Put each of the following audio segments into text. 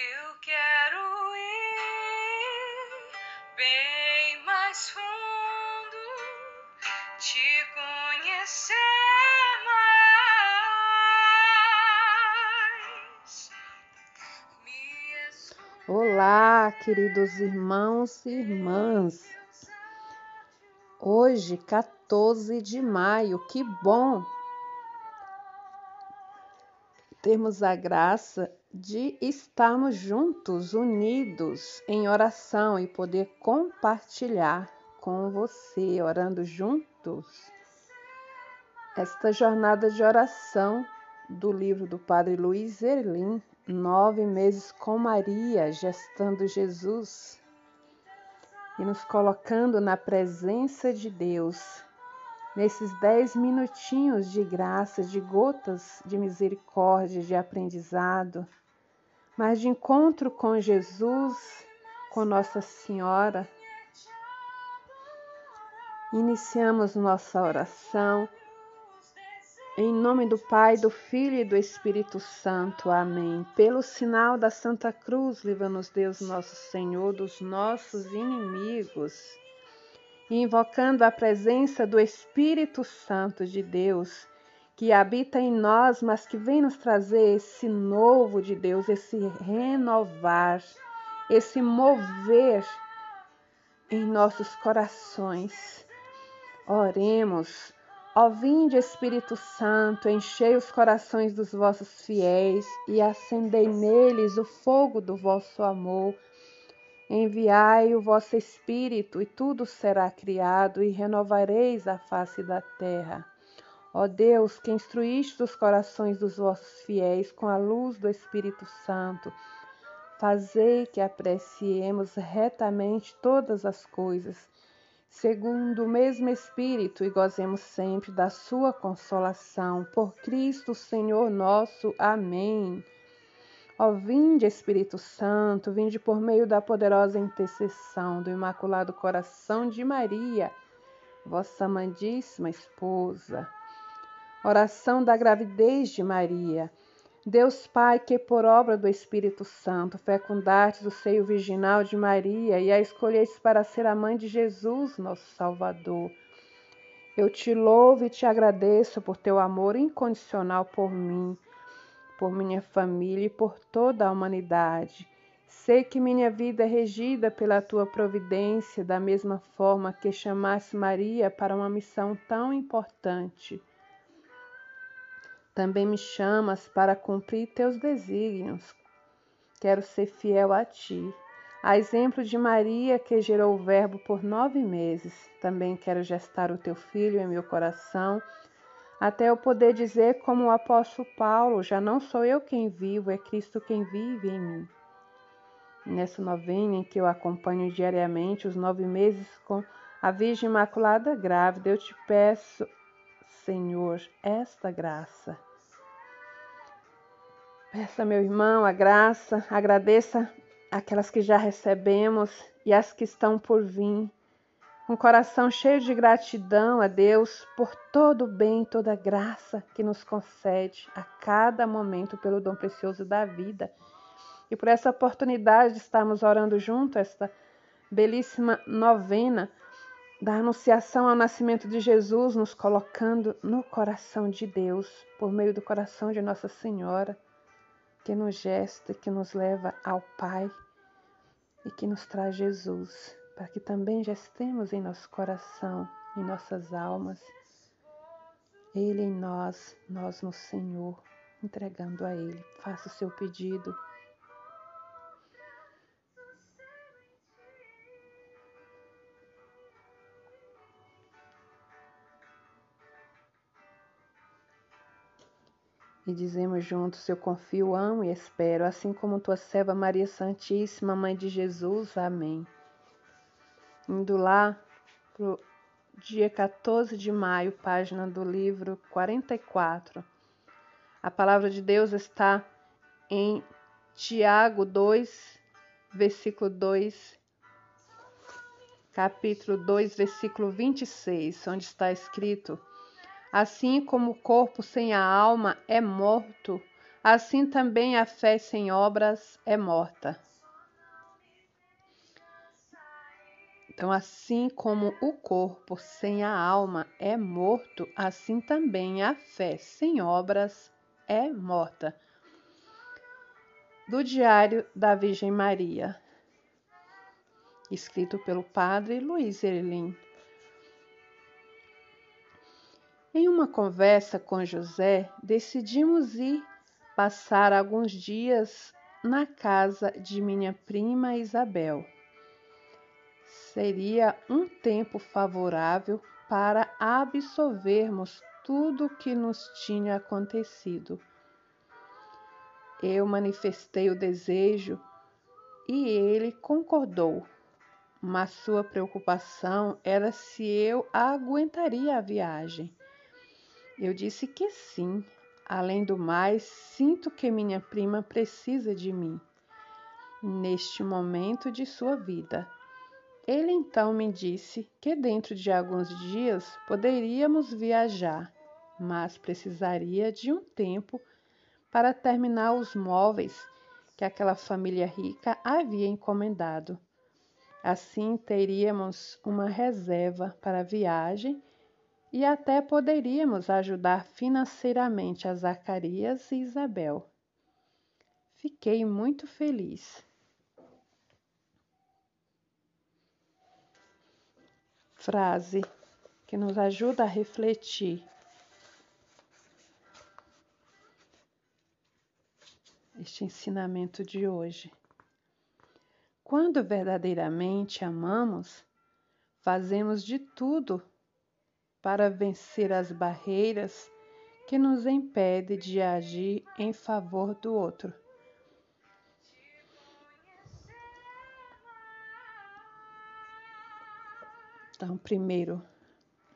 Eu quero ir bem mais fundo, te conhecer mais. Olá, queridos irmãos e irmãs. Hoje, 14 de maio, que bom termos a graça de estarmos juntos, unidos em oração e poder compartilhar com você, orando juntos, esta jornada de oração do livro do Padre Luiz Erlim, Nove Meses com Maria, gestando Jesus, e nos colocando na presença de Deus nesses dez minutinhos de graça, de gotas de misericórdia, de aprendizado, mas de encontro com Jesus, com Nossa Senhora. Iniciamos nossa oração. Em nome do Pai, do Filho e do Espírito Santo. Amém. Pelo sinal da Santa Cruz, livra-nos Deus, nosso Senhor, dos nossos inimigos invocando a presença do Espírito Santo de Deus, que habita em nós, mas que vem nos trazer esse novo de Deus, esse renovar, esse mover em nossos corações. Oremos. Ó vinde Espírito Santo, enchei os corações dos vossos fiéis e acendei neles o fogo do vosso amor. Enviai o vosso Espírito, e tudo será criado, e renovareis a face da terra. Ó Deus, que instruíste os corações dos vossos fiéis com a luz do Espírito Santo, fazei que apreciemos retamente todas as coisas, segundo o mesmo Espírito, e gozemos sempre da sua consolação. Por Cristo Senhor nosso. Amém. Ó vinde, Espírito Santo, vinde por meio da poderosa intercessão do Imaculado Coração de Maria, vossa amadíssima esposa. Oração da gravidez de Maria. Deus Pai, que por obra do Espírito Santo fecundastes o seio virginal de Maria e a escolhestes para ser a mãe de Jesus, nosso Salvador. Eu te louvo e te agradeço por teu amor incondicional por mim por minha família e por toda a humanidade. Sei que minha vida é regida pela tua providência, da mesma forma que chamaste Maria para uma missão tão importante. Também me chamas para cumprir teus desígnios. Quero ser fiel a ti. A exemplo de Maria, que gerou o Verbo por nove meses, também quero gestar o teu filho em meu coração até eu poder dizer, como o apóstolo Paulo: já não sou eu quem vivo, é Cristo quem vive em mim. Nessa novena em que eu acompanho diariamente os nove meses com a Virgem Imaculada grávida, eu te peço, Senhor, esta graça. Peça, meu irmão, a graça, agradeça aquelas que já recebemos e as que estão por vir um coração cheio de gratidão a Deus por todo o bem, toda a graça que nos concede a cada momento pelo dom precioso da vida. E por essa oportunidade de estarmos orando junto esta belíssima novena da anunciação ao nascimento de Jesus, nos colocando no coração de Deus, por meio do coração de Nossa Senhora, que nos gesta, que nos leva ao Pai e que nos traz Jesus para que também já estemos em nosso coração, em nossas almas, Ele em nós, nós no Senhor, entregando a Ele. Faça o seu pedido. E dizemos juntos: Eu confio, amo e espero, assim como tua serva Maria Santíssima, Mãe de Jesus. Amém indo lá pro dia 14 de maio, página do livro 44. A palavra de Deus está em Tiago 2, versículo 2, capítulo 2, versículo 26, onde está escrito: Assim como o corpo sem a alma é morto, assim também a fé sem obras é morta. Então, assim como o corpo sem a alma é morto, assim também a fé sem obras é morta. Do Diário da Virgem Maria, escrito pelo padre Luiz Erlim. Em uma conversa com José, decidimos ir passar alguns dias na casa de minha prima Isabel seria um tempo favorável para absorvermos tudo o que nos tinha acontecido. Eu manifestei o desejo e ele concordou, mas sua preocupação era se eu aguentaria a viagem. Eu disse que sim. Além do mais, sinto que minha prima precisa de mim neste momento de sua vida ele então me disse que dentro de alguns dias poderíamos viajar, mas precisaria de um tempo para terminar os móveis que aquela família rica havia encomendado. Assim teríamos uma reserva para a viagem e até poderíamos ajudar financeiramente a Zacarias e Isabel. Fiquei muito feliz. frase que nos ajuda a refletir. Este ensinamento de hoje. Quando verdadeiramente amamos, fazemos de tudo para vencer as barreiras que nos impedem de agir em favor do outro. Então, primeiro,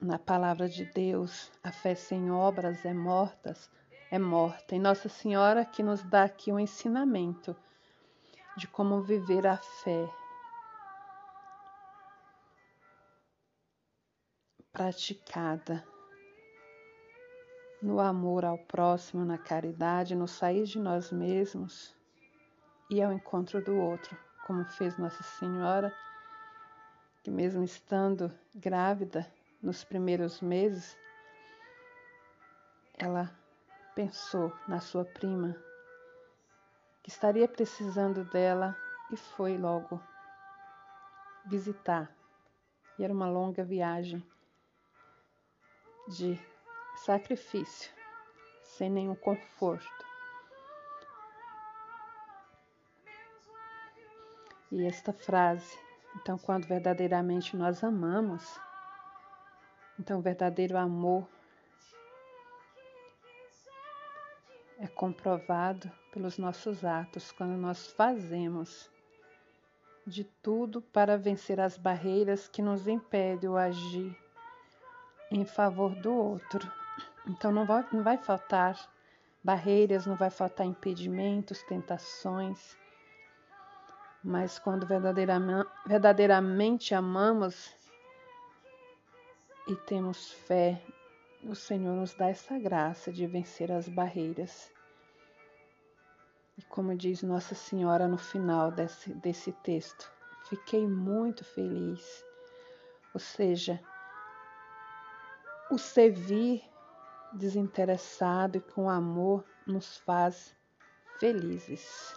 na palavra de Deus, a fé sem obras é morta, é morta. E Nossa Senhora que nos dá aqui um ensinamento de como viver a fé. Praticada no amor ao próximo, na caridade, no sair de nós mesmos e ao encontro do outro, como fez Nossa Senhora que, mesmo estando grávida nos primeiros meses, ela pensou na sua prima, que estaria precisando dela e foi logo visitar. E era uma longa viagem de sacrifício, sem nenhum conforto. E esta frase então, quando verdadeiramente nós amamos, então o verdadeiro amor é comprovado pelos nossos atos, quando nós fazemos de tudo para vencer as barreiras que nos impedem o agir em favor do outro. Então não vai, não vai faltar barreiras, não vai faltar impedimentos, tentações mas quando verdadeiramente, verdadeiramente amamos e temos fé, o Senhor nos dá essa graça de vencer as barreiras. E como diz Nossa Senhora no final desse, desse texto, fiquei muito feliz. Ou seja, o servir desinteressado e com amor nos faz felizes.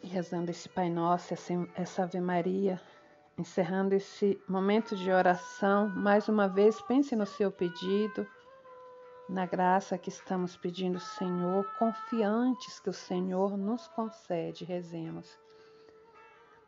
Rezando esse Pai Nosso, essa Ave Maria, encerrando esse momento de oração, mais uma vez pense no seu pedido, na graça que estamos pedindo, Senhor, confiantes que o Senhor nos concede, rezemos.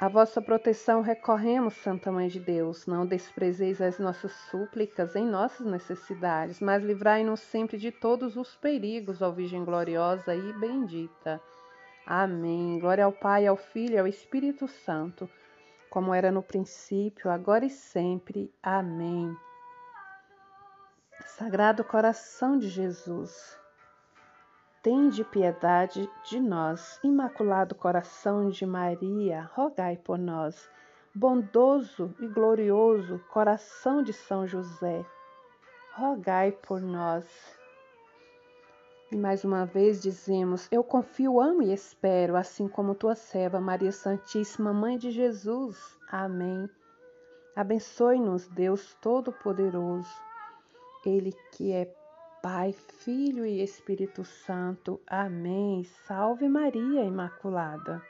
A vossa proteção recorremos, Santa Mãe de Deus. Não desprezeis as nossas súplicas em nossas necessidades, mas livrai-nos sempre de todos os perigos, ó Virgem gloriosa e bendita. Amém. Glória ao Pai, ao Filho e ao Espírito Santo como era no princípio, agora e sempre. Amém. Sagrado coração de Jesus, tende piedade de nós. Imaculado coração de Maria, rogai por nós. Bondoso e glorioso coração de São José, rogai por nós. E mais uma vez dizemos: Eu confio, amo e espero, assim como tua serva, Maria Santíssima, Mãe de Jesus. Amém. Abençoe-nos, Deus Todo-Poderoso, Ele que é Pai, Filho e Espírito Santo. Amém. Salve Maria Imaculada.